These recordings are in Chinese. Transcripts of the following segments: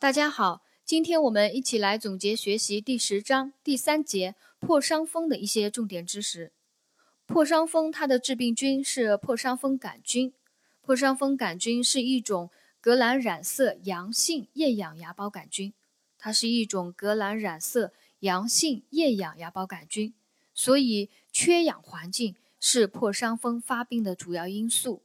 大家好，今天我们一起来总结学习第十章第三节破伤风的一些重点知识。破伤风它的致病菌是破伤风杆菌，破伤风杆菌是一种革兰染色阳性厌氧芽孢杆菌，它是一种革兰染色阳性厌氧芽孢杆菌，所以缺氧环境是破伤风发病的主要因素。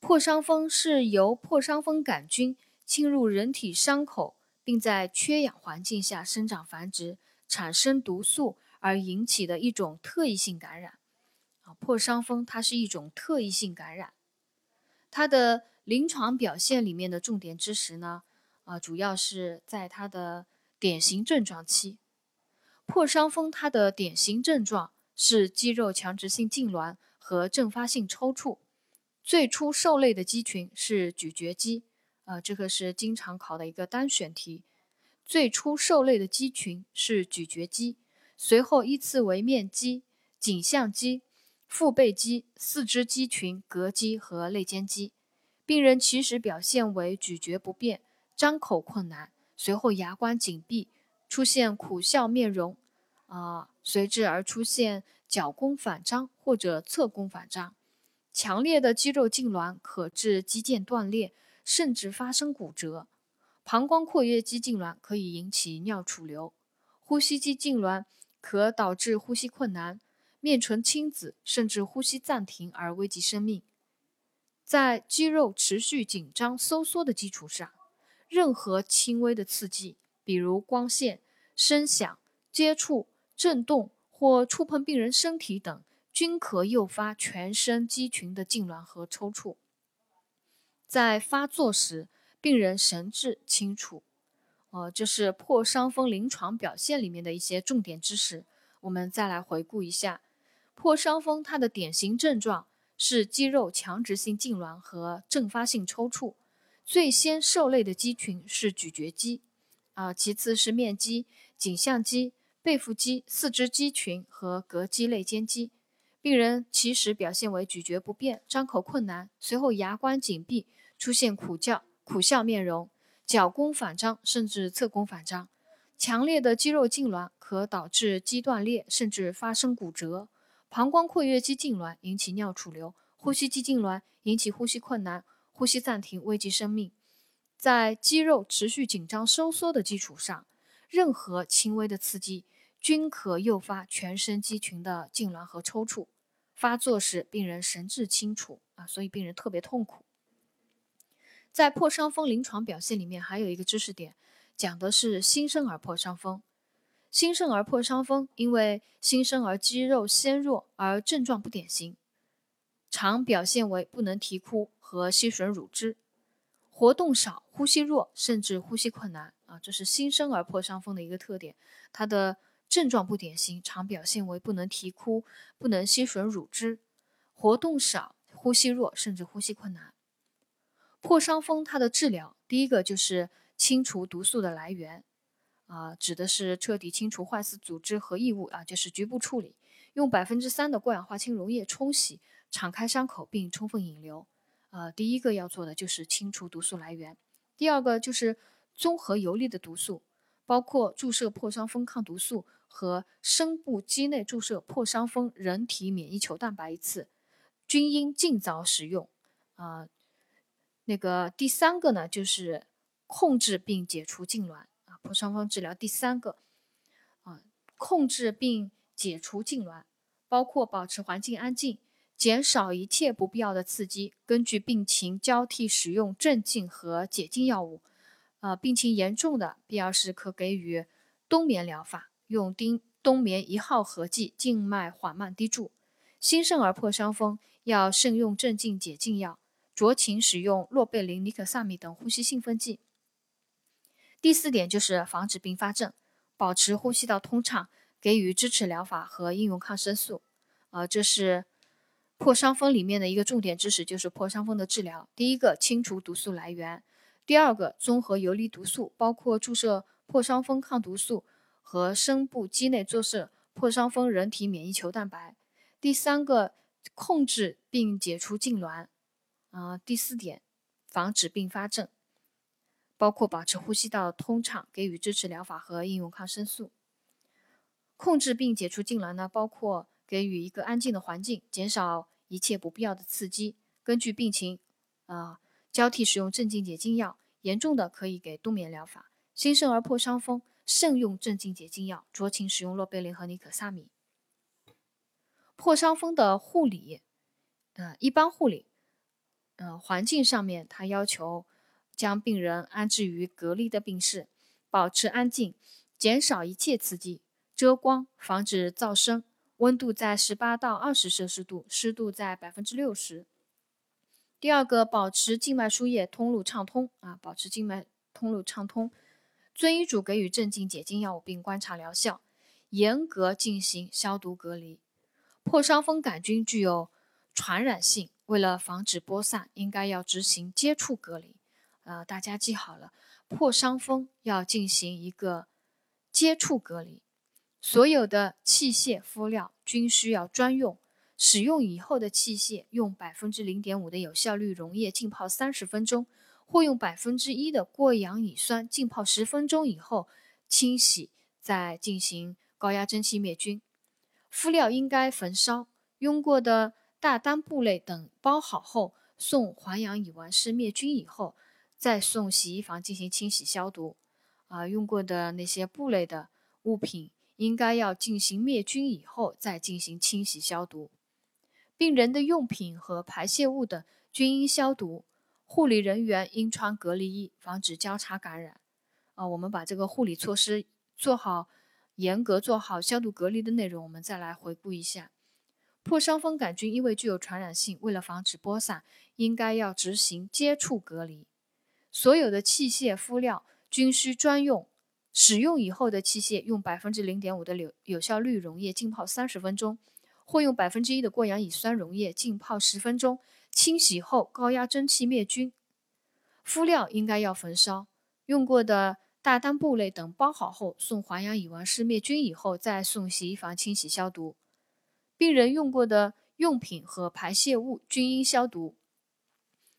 破伤风是由破伤风杆菌。侵入人体伤口，并在缺氧环境下生长繁殖，产生毒素而引起的一种特异性感染。啊，破伤风它是一种特异性感染。它的临床表现里面的重点知识呢，啊，主要是在它的典型症状期。破伤风它的典型症状是肌肉强直性痉挛和阵发性抽搐。最初受累的肌群是咀嚼肌。呃，这个是经常考的一个单选题。最初受累的肌群是咀嚼肌，随后依次为面肌、颈项肌、腹背肌、四肢肌群、膈肌和肋间肌。病人起始表现为咀嚼不便、张口困难，随后牙关紧闭，出现苦笑面容，啊，随之而出现角弓反张或者侧弓反张。强烈的肌肉痉挛可致肌腱断裂。甚至发生骨折，膀胱括约肌痉挛可以引起尿储留，呼吸肌痉挛可导致呼吸困难、面唇青紫，甚至呼吸暂停而危及生命。在肌肉持续紧张收缩的基础上，任何轻微的刺激，比如光线、声响、接触、震动或触碰病人身体等，均可诱发全身肌群的痉挛和抽搐。在发作时，病人神志清楚。呃，这是破伤风临床表现里面的一些重点知识。我们再来回顾一下，破伤风它的典型症状是肌肉强直性痉挛和阵发性抽搐。最先受累的肌群是咀嚼肌，啊，其次是面肌、颈项肌、背腹肌、四肢肌群和膈肌、肋间肌。病人起始表现为咀嚼不便、张口困难，随后牙关紧闭。出现苦叫、苦笑面容、角弓反张，甚至侧弓反张。强烈的肌肉痉挛可导致肌断裂，甚至发生骨折。膀胱括约肌痉挛引起尿储留，呼吸肌痉挛引起呼吸困难、呼吸暂停，危及生命。在肌肉持续紧张收缩的基础上，任何轻微的刺激均可诱发全身肌群的痉挛和抽搐。发作时，病人神志清楚啊，所以病人特别痛苦。在破伤风临床表现里面，还有一个知识点，讲的是新生儿破伤风。新生儿破伤风，因为新生儿肌肉纤弱而症状不典型，常表现为不能啼哭和吸吮乳汁，活动少，呼吸弱，甚至呼吸困难啊，这是新生儿破伤风的一个特点。它的症状不典型，常表现为不能啼哭、不能吸吮乳汁，活动少，呼吸弱，甚至呼吸困难。破伤风它的治疗，第一个就是清除毒素的来源，啊，指的是彻底清除坏死组织和异物啊，就是局部处理，用百分之三的过氧化氢溶液冲洗，敞开伤口并充分引流，啊，第一个要做的就是清除毒素来源。第二个就是综合游离的毒素，包括注射破伤风抗毒素和深部肌内注射破伤风人体免疫球蛋白一次，均应尽早使用，啊。那个第三个呢，就是控制并解除痉挛啊，破伤风治疗第三个啊，控制并解除痉挛，包括保持环境安静，减少一切不必要的刺激，根据病情交替使用镇静和解痉药物。呃，病情严重的，必要时可给予冬眠疗法，用丁冬眠一号合剂静脉缓慢滴注。新生儿破伤风要慎用镇静解痉药。酌情使用洛贝林、尼可萨米等呼吸兴奋剂。第四点就是防止并发症，保持呼吸道通畅，给予支持疗法和应用抗生素。呃，这是破伤风里面的一个重点知识，就是破伤风的治疗。第一个，清除毒素来源；第二个，综合游离毒素，包括注射破伤风抗毒素和深部肌内注射破伤风人体免疫球蛋白；第三个，控制并解除痉挛。啊，第四点，防止并发症，包括保持呼吸道通畅、给予支持疗法和应用抗生素。控制并解除痉挛呢，包括给予一个安静的环境，减少一切不必要的刺激。根据病情，啊，交替使用镇静解痉药。严重的可以给冬眠疗法。新生儿破伤风，慎用镇静解痉药，酌情使用洛贝林和尼可萨米。破伤风的护理，呃，一般护理，呃，环境上面，它要求将病人安置于隔离的病室，保持安静，减少一切刺激，遮光，防止噪声，温度在十八到二十摄氏度，湿度在百分之六十。第二个，保持静脉输液通路畅通啊，保持静脉通路畅通，遵医嘱给予镇静解痉药物并观察疗效，严格进行消毒隔离。破伤风杆菌具有传染性，为了防止播散，应该要执行接触隔离。呃，大家记好了，破伤风要进行一个接触隔离，所有的器械敷料均需要专用。使用以后的器械用百分之零点五的有效氯溶液浸泡三十分钟，或用百分之一的过氧乙酸浸泡十分钟以后清洗，再进行高压蒸汽灭菌。敷料应该焚烧，用过的大单布类等包好后送环氧乙烷式灭菌以后，再送洗衣房进行清洗消毒。啊，用过的那些布类的物品应该要进行灭菌以后再进行清洗消毒。病人的用品和排泄物等均应消毒，护理人员应穿隔离衣，防止交叉感染。啊，我们把这个护理措施做好，严格做好消毒隔离的内容，我们再来回顾一下。破伤风杆菌因为具有传染性，为了防止播散，应该要执行接触隔离。所有的器械敷料均需专用，使用以后的器械用百分之零点五的有有效氯溶液浸泡三十分钟。或用百分之一的过氧乙酸溶液浸泡十分钟，清洗后高压蒸汽灭菌。敷料应该要焚烧，用过的大单布类等包好后送环氧乙烷室灭菌以后再送洗衣房清洗消毒。病人用过的用品和排泄物均应消毒。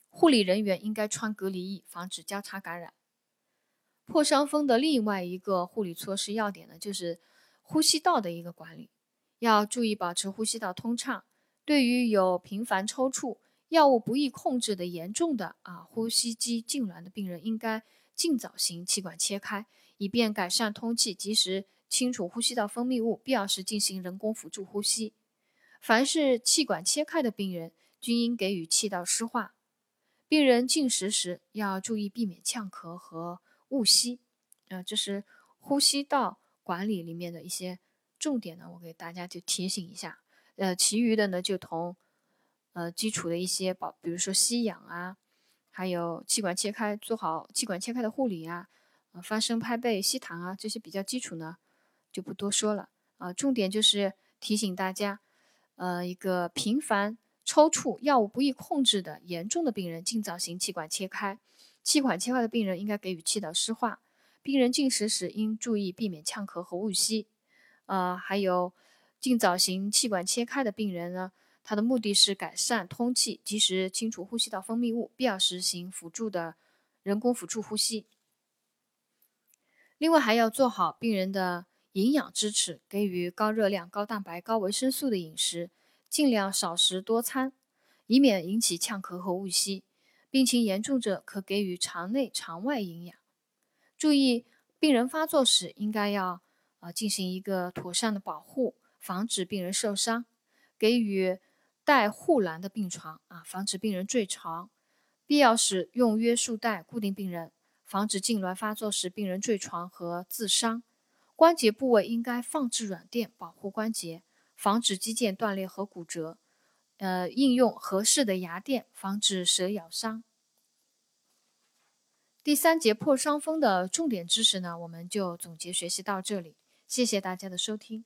护理人员应该穿隔离衣，防止交叉感染。破伤风的另外一个护理措施要点呢，就是呼吸道的一个管理。要注意保持呼吸道通畅。对于有频繁抽搐、药物不易控制的严重的啊呼吸机痉挛的病人，应该尽早行气管切开，以便改善通气，及时清除呼吸道分泌物，必要时进行人工辅助呼吸。凡是气管切开的病人，均应给予气道湿化。病人进食时要注意避免呛咳和误吸。呃，这是呼吸道管理里面的一些。重点呢，我给大家就提醒一下，呃，其余的呢就同，呃，基础的一些保，比如说吸氧啊，还有气管切开，做好气管切开的护理啊，呃，发声拍背、吸痰啊，这些比较基础呢，就不多说了啊。重点就是提醒大家，呃，一个频繁抽搐、药物不易控制的严重的病人，尽早行气管切开。气管切开的病人应该给予气道湿化。病人进食时应注意避免呛咳和误吸。呃，还有尽早行气管切开的病人呢，它的目的是改善通气，及时清除呼吸道分泌物，必要时行辅助的人工辅助呼吸。另外还要做好病人的营养支持，给予高热量、高蛋白、高维生素的饮食，尽量少食多餐，以免引起呛咳和误吸。病情严重者可给予肠内、肠外营养。注意，病人发作时应该要。啊，进行一个妥善的保护，防止病人受伤，给予带护栏的病床啊，防止病人坠床，必要时用约束带固定病人，防止痉挛发作时病人坠床和自伤。关节部位应该放置软垫保护关节，防止肌腱断裂和骨折。呃，应用合适的牙垫，防止蛇咬伤。第三节破伤风的重点知识呢，我们就总结学习到这里。谢谢大家的收听。